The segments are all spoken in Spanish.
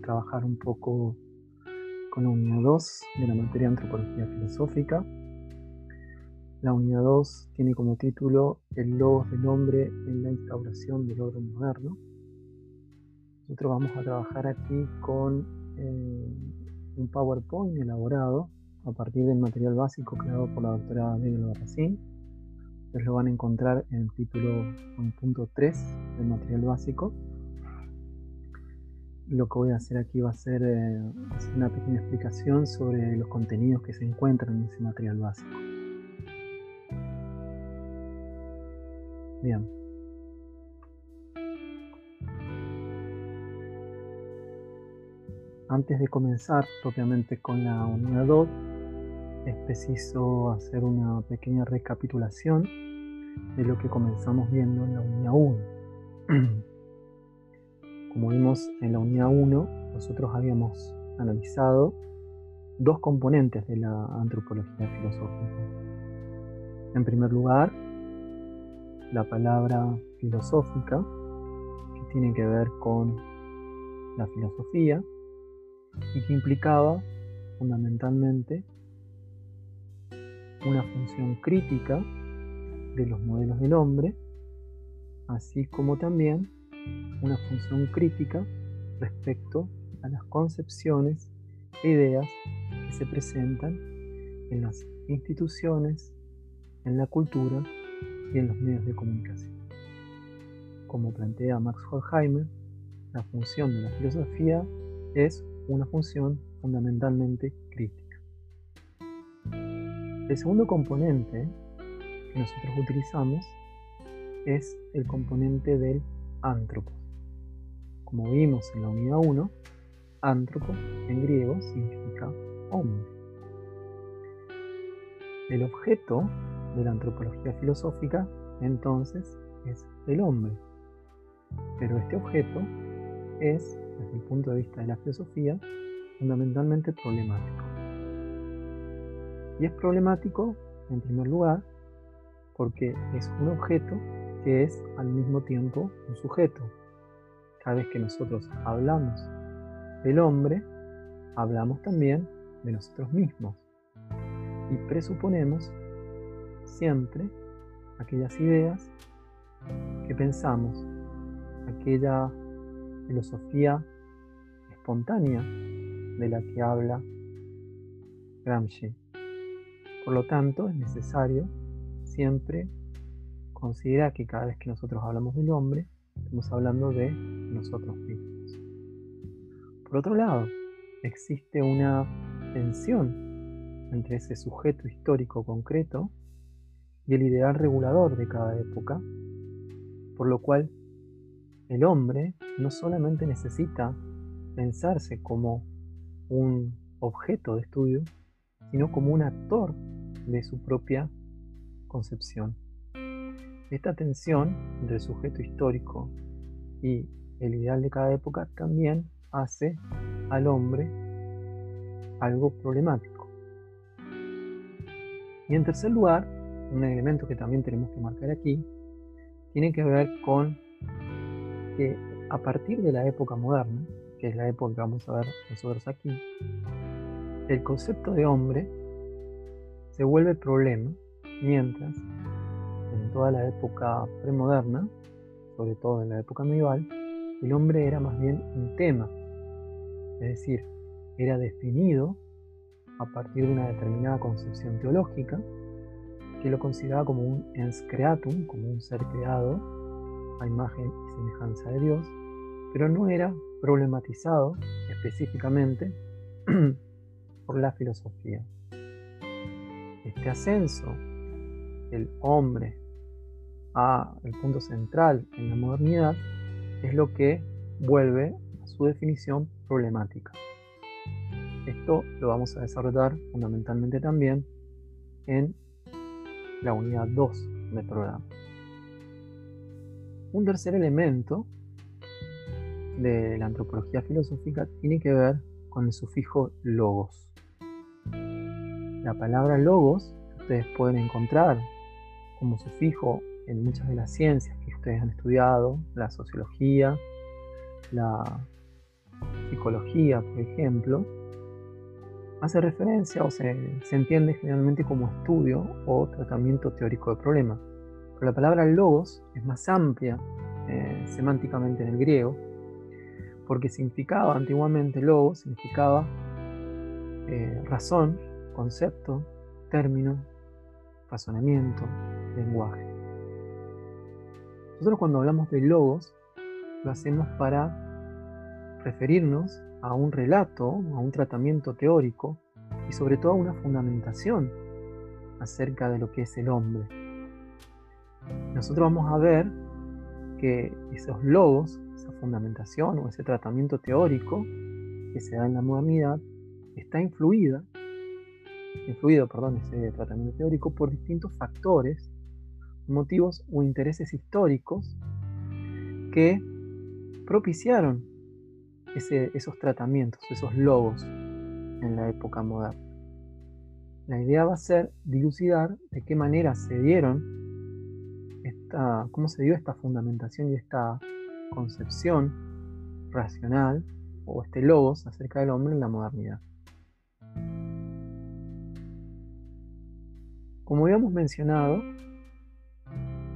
trabajar un poco con la unidad 2 de la materia antropología filosófica. La unidad 2 tiene como título El logos del hombre en la instauración del orden moderno. Nosotros vamos a trabajar aquí con eh, un PowerPoint elaborado a partir del material básico creado por la doctora Miguel Barracín. Ustedes lo van a encontrar en el título 1.3 del material básico lo que voy a hacer aquí va a ser eh, una pequeña explicación sobre los contenidos que se encuentran en ese material básico. Bien. Antes de comenzar propiamente con la unidad 2, es preciso hacer una pequeña recapitulación de lo que comenzamos viendo en la unidad 1. Como vimos en la unidad 1, nosotros habíamos analizado dos componentes de la antropología filosófica. En primer lugar, la palabra filosófica, que tiene que ver con la filosofía y que implicaba fundamentalmente una función crítica de los modelos del hombre, así como también una función crítica respecto a las concepciones e ideas que se presentan en las instituciones, en la cultura y en los medios de comunicación. Como plantea Max Horkheimer, la función de la filosofía es una función fundamentalmente crítica. El segundo componente que nosotros utilizamos es el componente del Antropos. Como vimos en la unidad 1, antropos en griego significa hombre. El objeto de la antropología filosófica entonces es el hombre. Pero este objeto es, desde el punto de vista de la filosofía, fundamentalmente problemático. Y es problemático, en primer lugar, porque es un objeto es al mismo tiempo un sujeto. Cada vez que nosotros hablamos del hombre, hablamos también de nosotros mismos y presuponemos siempre aquellas ideas que pensamos, aquella filosofía espontánea de la que habla Gramsci. Por lo tanto, es necesario siempre considera que cada vez que nosotros hablamos del hombre, estamos hablando de nosotros mismos. Por otro lado, existe una tensión entre ese sujeto histórico concreto y el ideal regulador de cada época, por lo cual el hombre no solamente necesita pensarse como un objeto de estudio, sino como un actor de su propia concepción. Esta tensión entre el sujeto histórico y el ideal de cada época también hace al hombre algo problemático. Y en tercer lugar, un elemento que también tenemos que marcar aquí, tiene que ver con que a partir de la época moderna, que es la época que vamos a ver nosotros aquí, el concepto de hombre se vuelve problema mientras toda la época premoderna, sobre todo en la época medieval, el hombre era más bien un tema, es decir, era definido a partir de una determinada concepción teológica que lo consideraba como un ens creatum, como un ser creado a imagen y semejanza de Dios, pero no era problematizado específicamente por la filosofía. Este ascenso del hombre el punto central en la modernidad es lo que vuelve a su definición problemática. Esto lo vamos a desarrollar fundamentalmente también en la unidad 2 del programa. Un tercer elemento de la antropología filosófica tiene que ver con el sufijo logos. La palabra logos ustedes pueden encontrar como sufijo en muchas de las ciencias que ustedes han estudiado, la sociología, la psicología, por ejemplo, hace referencia o se, entiende generalmente como estudio o tratamiento teórico de problemas. Pero la palabra logos es más amplia eh, semánticamente en el griego, porque significaba antiguamente logos, significaba eh, razón, concepto, término, razonamiento, lenguaje. Nosotros cuando hablamos de logos, lo hacemos para referirnos a un relato, a un tratamiento teórico y sobre todo a una fundamentación acerca de lo que es el hombre. Nosotros vamos a ver que esos logos, esa fundamentación o ese tratamiento teórico que se da en la modernidad, está influida, influido, perdón, ese tratamiento teórico por distintos factores, motivos o intereses históricos que propiciaron esos tratamientos, esos logos en la época moderna. La idea va a ser dilucidar de qué manera se dieron, esta, cómo se dio esta fundamentación y esta concepción racional o este logos acerca del hombre en la modernidad. Como habíamos mencionado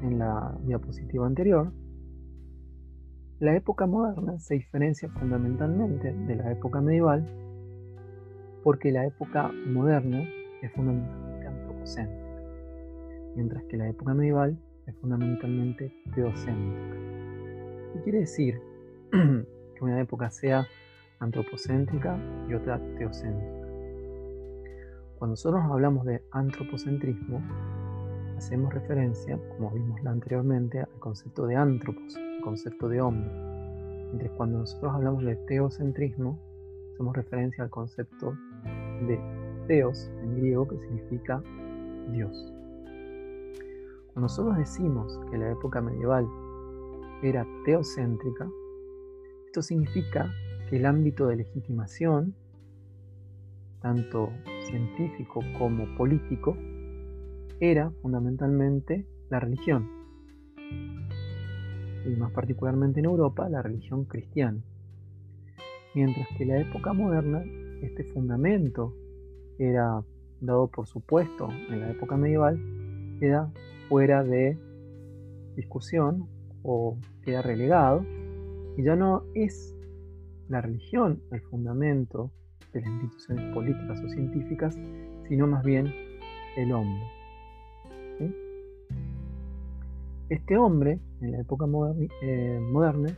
en la diapositiva anterior, la época moderna se diferencia fundamentalmente de la época medieval porque la época moderna es fundamentalmente antropocéntrica, mientras que la época medieval es fundamentalmente teocéntrica. ¿Qué quiere decir que una época sea antropocéntrica y otra teocéntrica? Cuando nosotros hablamos de antropocentrismo, hacemos referencia, como vimos anteriormente, al concepto de antropos, concepto de hombre. Mientras cuando nosotros hablamos de teocentrismo, hacemos referencia al concepto de teos en griego, que significa Dios. Cuando nosotros decimos que la época medieval era teocéntrica, esto significa que el ámbito de legitimación, tanto científico como político, era fundamentalmente la religión y más particularmente en Europa, la religión cristiana. Mientras que en la época moderna, este fundamento era dado por supuesto en la época medieval, queda fuera de discusión o queda relegado y ya no es la religión el fundamento de las instituciones políticas o científicas, sino más bien el hombre. Este hombre, en la época eh, moderna,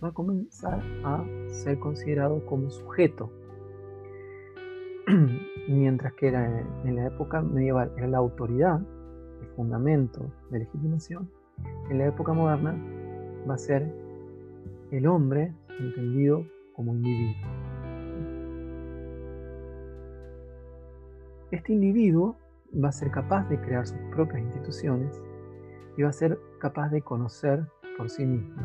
va a comenzar a ser considerado como sujeto. Mientras que era en la época medieval era la autoridad, el fundamento de legitimación, en la época moderna va a ser el hombre entendido como individuo. Este individuo va a ser capaz de crear sus propias instituciones va a ser capaz de conocer por sí mismo.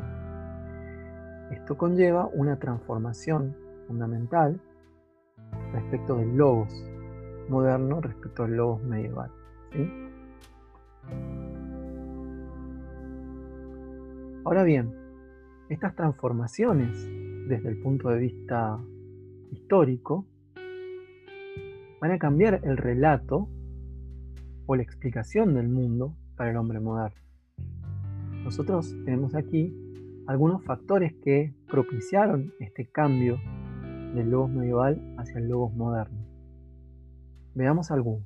Esto conlleva una transformación fundamental respecto del logos moderno respecto al logos medieval. Ahora bien, estas transformaciones desde el punto de vista histórico van a cambiar el relato o la explicación del mundo para el hombre moderno. Nosotros tenemos aquí algunos factores que propiciaron este cambio del logos medieval hacia el logos moderno. Veamos algunos.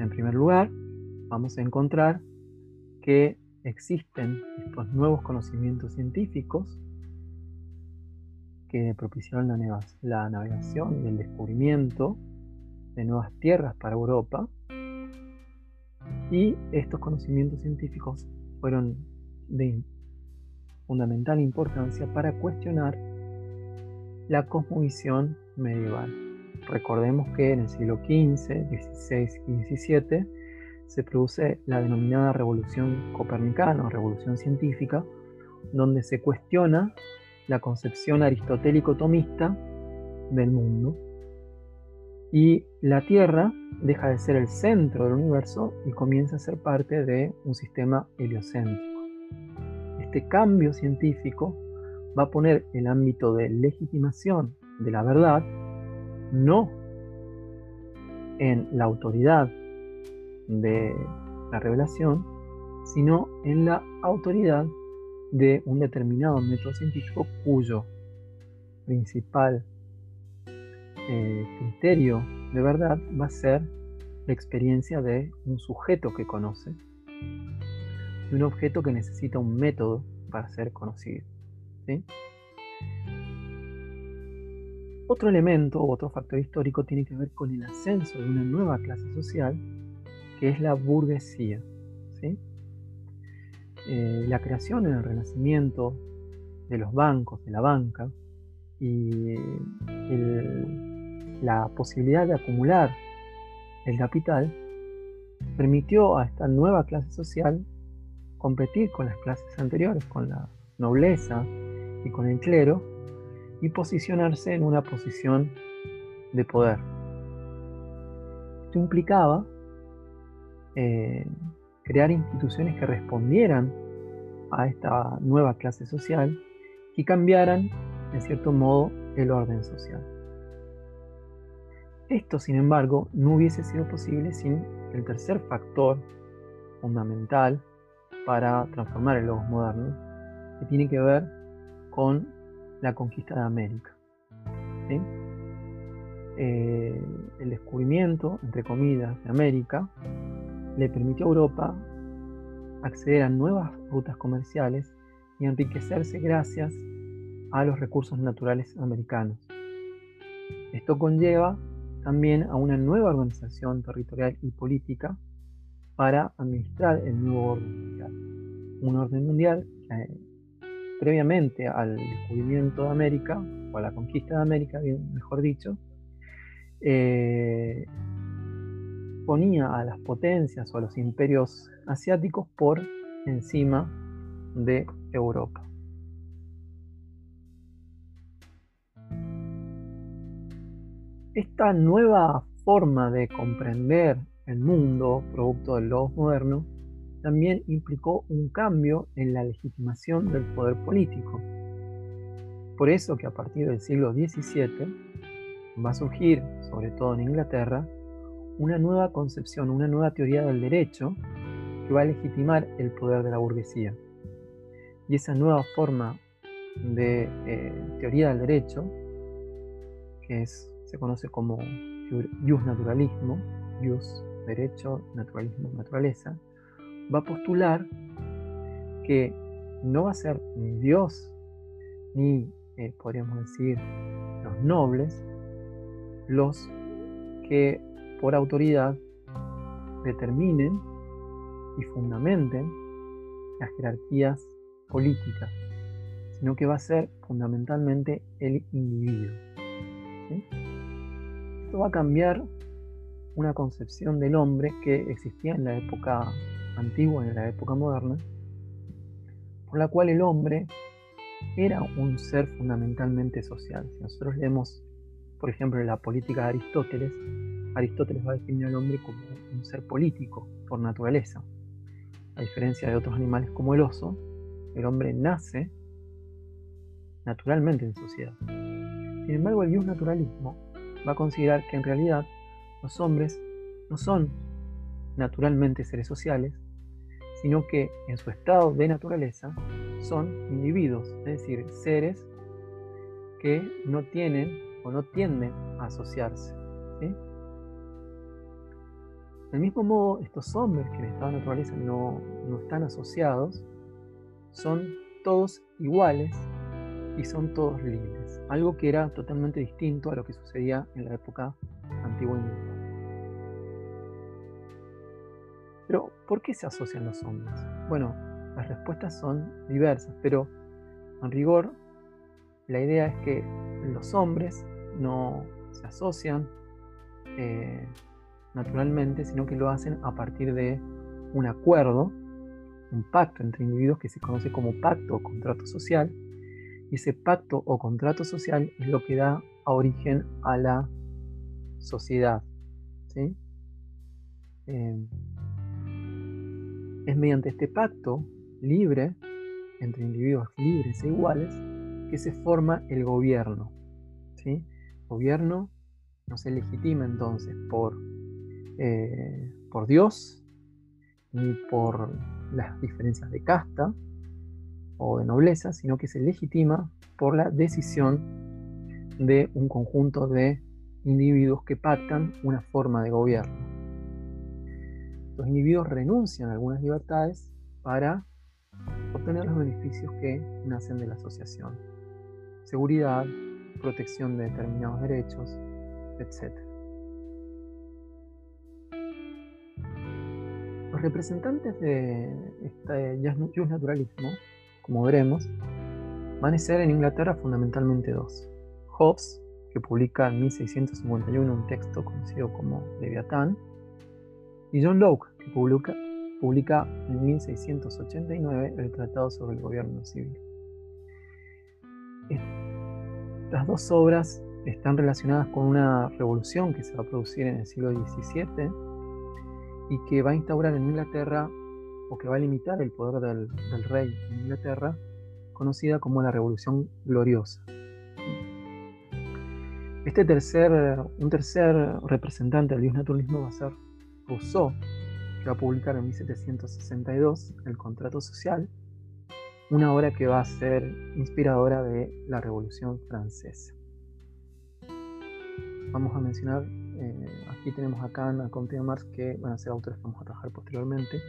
En primer lugar, vamos a encontrar que existen nuevos conocimientos científicos que propiciaron la navegación y el descubrimiento de nuevas tierras para Europa y estos conocimientos científicos fueron de fundamental importancia para cuestionar la cosmovisión medieval. Recordemos que en el siglo XV, XVI y XVII se produce la denominada revolución copernicana revolución científica, donde se cuestiona la concepción aristotélico-tomista del mundo y la Tierra deja de ser el centro del universo y comienza a ser parte de un sistema heliocéntrico. Este cambio científico va a poner el ámbito de legitimación de la verdad no en la autoridad de la revelación, sino en la autoridad de un determinado método científico cuyo principal eh, criterio de verdad va a ser la experiencia de un sujeto que conoce, de un objeto que necesita un método para ser conocido. Otro elemento, otro factor histórico tiene que ver con el ascenso de una nueva clase social, que es la burguesía. Eh, la creación en el Renacimiento de los bancos, de la banca, y la posibilidad de acumular el capital permitió a esta nueva clase social competir con las clases anteriores, con la nobleza y con el clero, y posicionarse en una posición de poder. Esto implicaba eh, crear instituciones que respondieran a esta nueva clase social y cambiaran, en cierto modo, el orden social. Esto, sin embargo, no hubiese sido posible sin el tercer factor fundamental para transformar el logos moderno, que tiene que ver con la conquista de América. Eh, el descubrimiento, entre comillas, de América le permitió a Europa acceder a nuevas rutas comerciales y enriquecerse gracias a los recursos naturales americanos. Esto conlleva también a una nueva organización territorial y política para administrar el nuevo orden mundial. Un orden mundial que previamente al descubrimiento de América, o a la conquista de América, mejor dicho, eh, ponía a las potencias o a los imperios asiáticos por encima de Europa. Esta nueva forma de comprender el mundo, producto del logos moderno, también implicó un cambio en la legitimación del poder político. Por eso que a partir del siglo XVII va a surgir, sobre todo en Inglaterra, una nueva concepción, una nueva teoría del derecho que va a legitimar el poder de la burguesía. Y esa nueva forma de eh, teoría del derecho, que es se conoce como jus naturalismo, jus derecho, naturalismo naturaleza, va a postular que no va a ser ni Dios ni, eh, podríamos decir, los nobles los que por autoridad determinen y fundamenten las jerarquías políticas, sino que va a ser fundamentalmente el individuo va a cambiar una concepción del hombre que existía en la época antigua, en la época moderna, por la cual el hombre era un ser fundamentalmente social. Si nosotros leemos, por ejemplo, la política de Aristóteles, Aristóteles va a definir al hombre como un ser político por naturaleza. A diferencia de otros animales como el oso, el hombre nace naturalmente en sociedad. Sin embargo, el naturalismo va a considerar que en realidad los hombres no son naturalmente seres sociales, sino que en su estado de naturaleza son individuos, es decir, seres que no tienen o no tienden a asociarse. Del mismo modo, estos hombres que en estado de naturaleza no, no están asociados, son todos iguales y son todos libres, algo que era totalmente distinto a lo que sucedía en la época antigua y Pero, ¿por qué se asocian los hombres? Bueno, las respuestas son diversas, pero en rigor, la idea es que los hombres no se asocian eh, naturalmente, sino que lo hacen a partir de un acuerdo, un pacto entre individuos que se conoce como pacto o contrato social, ese pacto o contrato social es lo que da origen a la sociedad. Em, es mediante este pacto libre, entre individuos libres e iguales, que se forma el gobierno. ¿sí? gobierno no se legitima entonces por, eh, por Dios ni por las diferencias de casta o de nobleza, sino que se legitima por la decisión de un conjunto de individuos que pactan una forma de gobierno. Los individuos renuncian a algunas libertades para obtener los beneficios que nacen de la asociación. Seguridad, protección de determinados derechos, etc. Los representantes de este naturalismo, como veremos, van a ser en Inglaterra fundamentalmente dos. Hobbes, que publica en 1651 un texto conocido como Leviatán, y John Locke, que publica, publica en 1689 el Tratado sobre el Gobierno Civil. Estas dos obras están relacionadas con una revolución que se va a producir en el siglo XVII y que va a instaurar en Inglaterra o que va a limitar el poder del, rey en Inglaterra, conocida como la Revolución Gloriosa. Este tercer, un tercer representante del naturalismo va a ser Rousseau, que va a publicar en 1762 El Contrato Social, una obra que va a ser inspiradora de la Revolución Francesa. Vamos a mencionar, eh, aquí tenemos a Kant, a Comte de Marx, que van a ser autores que vamos a trabajar posteriormente,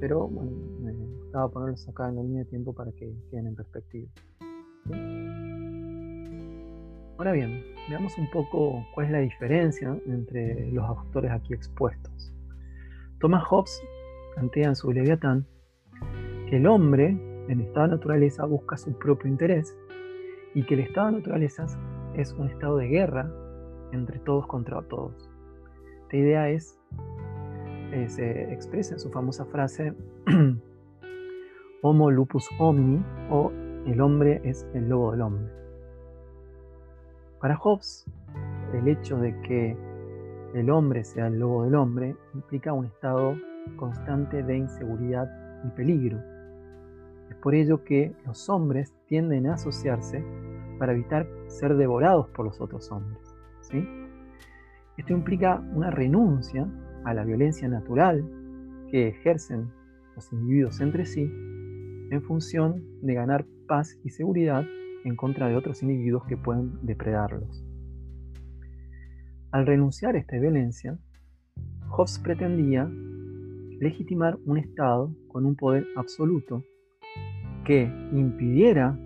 pero bueno, me gustaba ponerlos acá en la línea de tiempo para que queden en perspectiva. Ahora bien, veamos un poco cuál es la diferencia entre los autores aquí expuestos. Thomas Hobbes plantea en su Leviatán que el hombre en estado de naturaleza busca su propio interés y que el estado de naturaleza es un estado de guerra entre todos contra todos. Esta idea es, eh, se expresa en su famosa frase Homo lupus homini o el hombre es el lobo del hombre. Para Hobbes, el hecho de que el hombre sea el lobo del hombre implica un estado constante de inseguridad y peligro. Es por ello que los hombres tienden a asociarse para evitar ser devorados por los otros hombres. ¿sí? Esto implica una renuncia a la violencia natural que ejercen los individuos entre sí en función de ganar paz y seguridad en contra de otros individuos que pueden depredarlos. Al renunciar a esta violencia, Hobbes pretendía legitimar un Estado con un poder absoluto que impidiera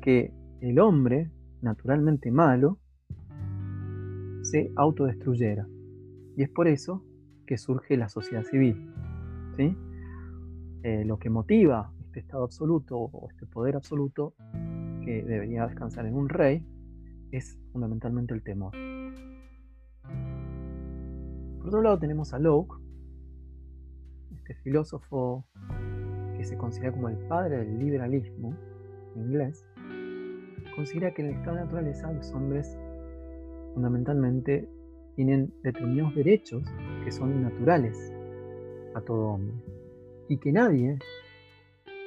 que el hombre, naturalmente malo, se autodestruyera. Y es por eso que surge la sociedad civil. Eh, lo que motiva este Estado absoluto o este poder absoluto que debería descansar en un rey es fundamentalmente el temor. Por otro lado tenemos a Locke, este filósofo que se considera como el padre del liberalismo en inglés, considera que en el estado de naturaleza los hombres fundamentalmente tienen determinados derechos que son naturales a todo hombre y que nadie,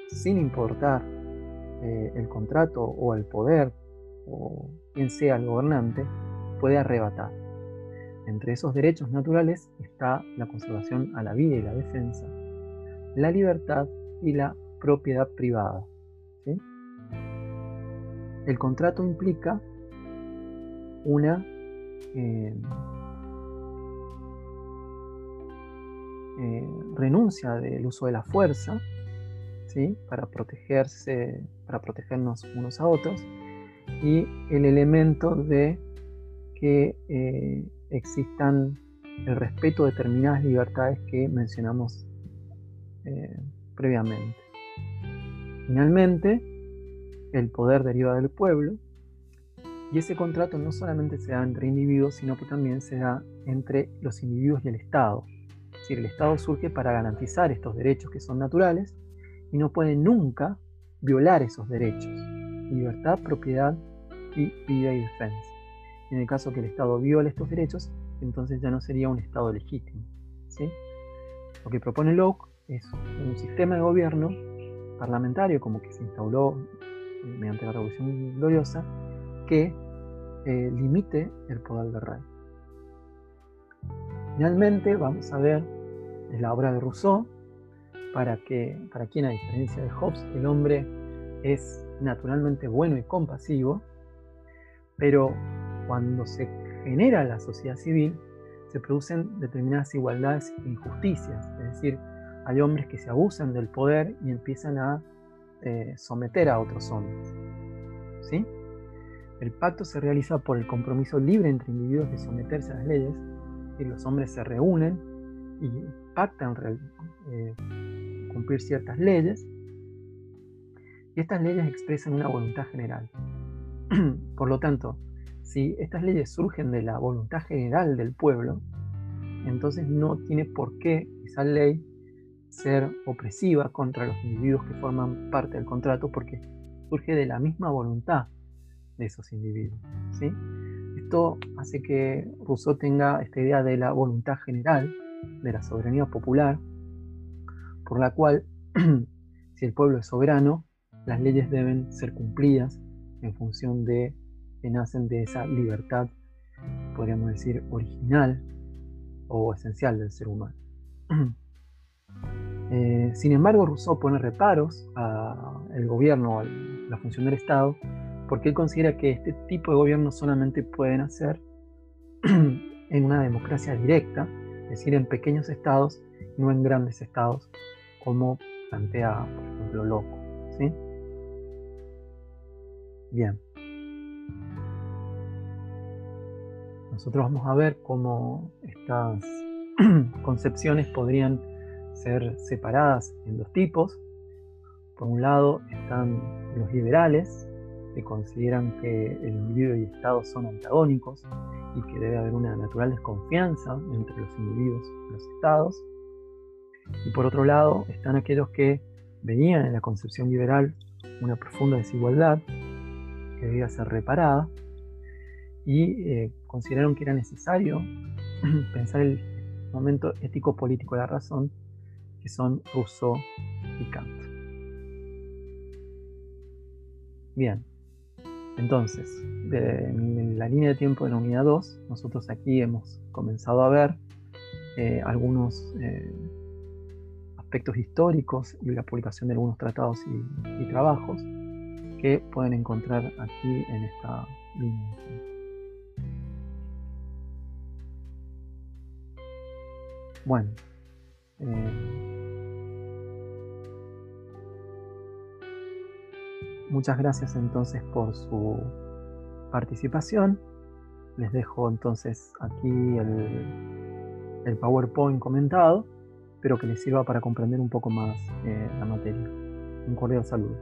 sin importar eh, el contrato o el poder o quien sea el gobernante puede arrebatar. Entre esos derechos naturales está la conservación a la vida y la defensa, la libertad y la propiedad privada. El contrato implica una eh, eh, renuncia del uso de la fuerza para protegerse, para protegernos unos a otros, y el elemento de que eh, existan el respeto de determinadas libertades que mencionamos eh, previamente. Finalmente, el poder deriva del pueblo y ese contrato no solamente se da entre individuos, sino que también se da entre los individuos y el Estado. Decir, el Estado surge para garantizar estos derechos que son naturales y no puede nunca violar esos derechos, libertad, propiedad y vida y defensa. En el caso que el Estado viole estos derechos, entonces ya no sería un Estado legítimo. ¿sí? Lo que propone Locke es un sistema de gobierno parlamentario como que se instauró mediante la Revolución Gloriosa, que eh, limite el poder del rey. Finalmente, vamos a ver en la obra de Rousseau, para, que, para quien, a diferencia de Hobbes, el hombre es naturalmente bueno y compasivo, pero cuando se genera la sociedad civil, se producen determinadas igualdades e injusticias, es decir, hay hombres que se abusan del poder y empiezan a eh, someter a otros hombres. ¿sí? El pacto se realiza por el compromiso libre entre individuos de someterse a las leyes, y los hombres se reúnen y pactan eh, cumplir ciertas leyes, y estas leyes expresan una voluntad general. por lo tanto, si estas leyes surgen de la voluntad general del pueblo, entonces no tiene por qué esa ley ser opresiva contra los individuos que forman parte del contrato porque surge de la misma voluntad de esos individuos. Esto hace que Rousseau tenga esta idea de la voluntad general, de la soberanía popular, por la cual si el pueblo es soberano, las leyes deben ser cumplidas en función de que nacen de esa libertad, podríamos decir, original o esencial del ser humano. Eh, sin embargo, Rousseau pone reparos al gobierno, a la función del Estado, porque él considera que este tipo de gobierno solamente pueden hacer en una democracia directa, es decir, en pequeños estados, no en grandes estados, como plantea, por ejemplo, Loco. ¿sí? Bien. Nosotros vamos a ver cómo estas concepciones podrían ser separadas en dos tipos. Por un lado están los liberales, que consideran que el individuo y el Estado son antagónicos y que debe haber una natural desconfianza entre los individuos y los Estados. Y por otro lado están aquellos que veían en la concepción liberal una profunda desigualdad que debía ser reparada y eh, consideraron que era necesario pensar el momento ético-político de la razón son Rousseau y Kant. Bien, entonces, en la línea de tiempo de la unidad 2, nosotros aquí hemos comenzado a ver eh, algunos eh, aspectos históricos y la publicación de algunos tratados y, trabajos que pueden encontrar aquí en esta línea de. Bueno, eh, Muchas gracias entonces por su participación. Les dejo entonces aquí el, el PowerPoint comentado. Espero que les sirva para comprender un poco más eh, la materia. Un cordial saludo.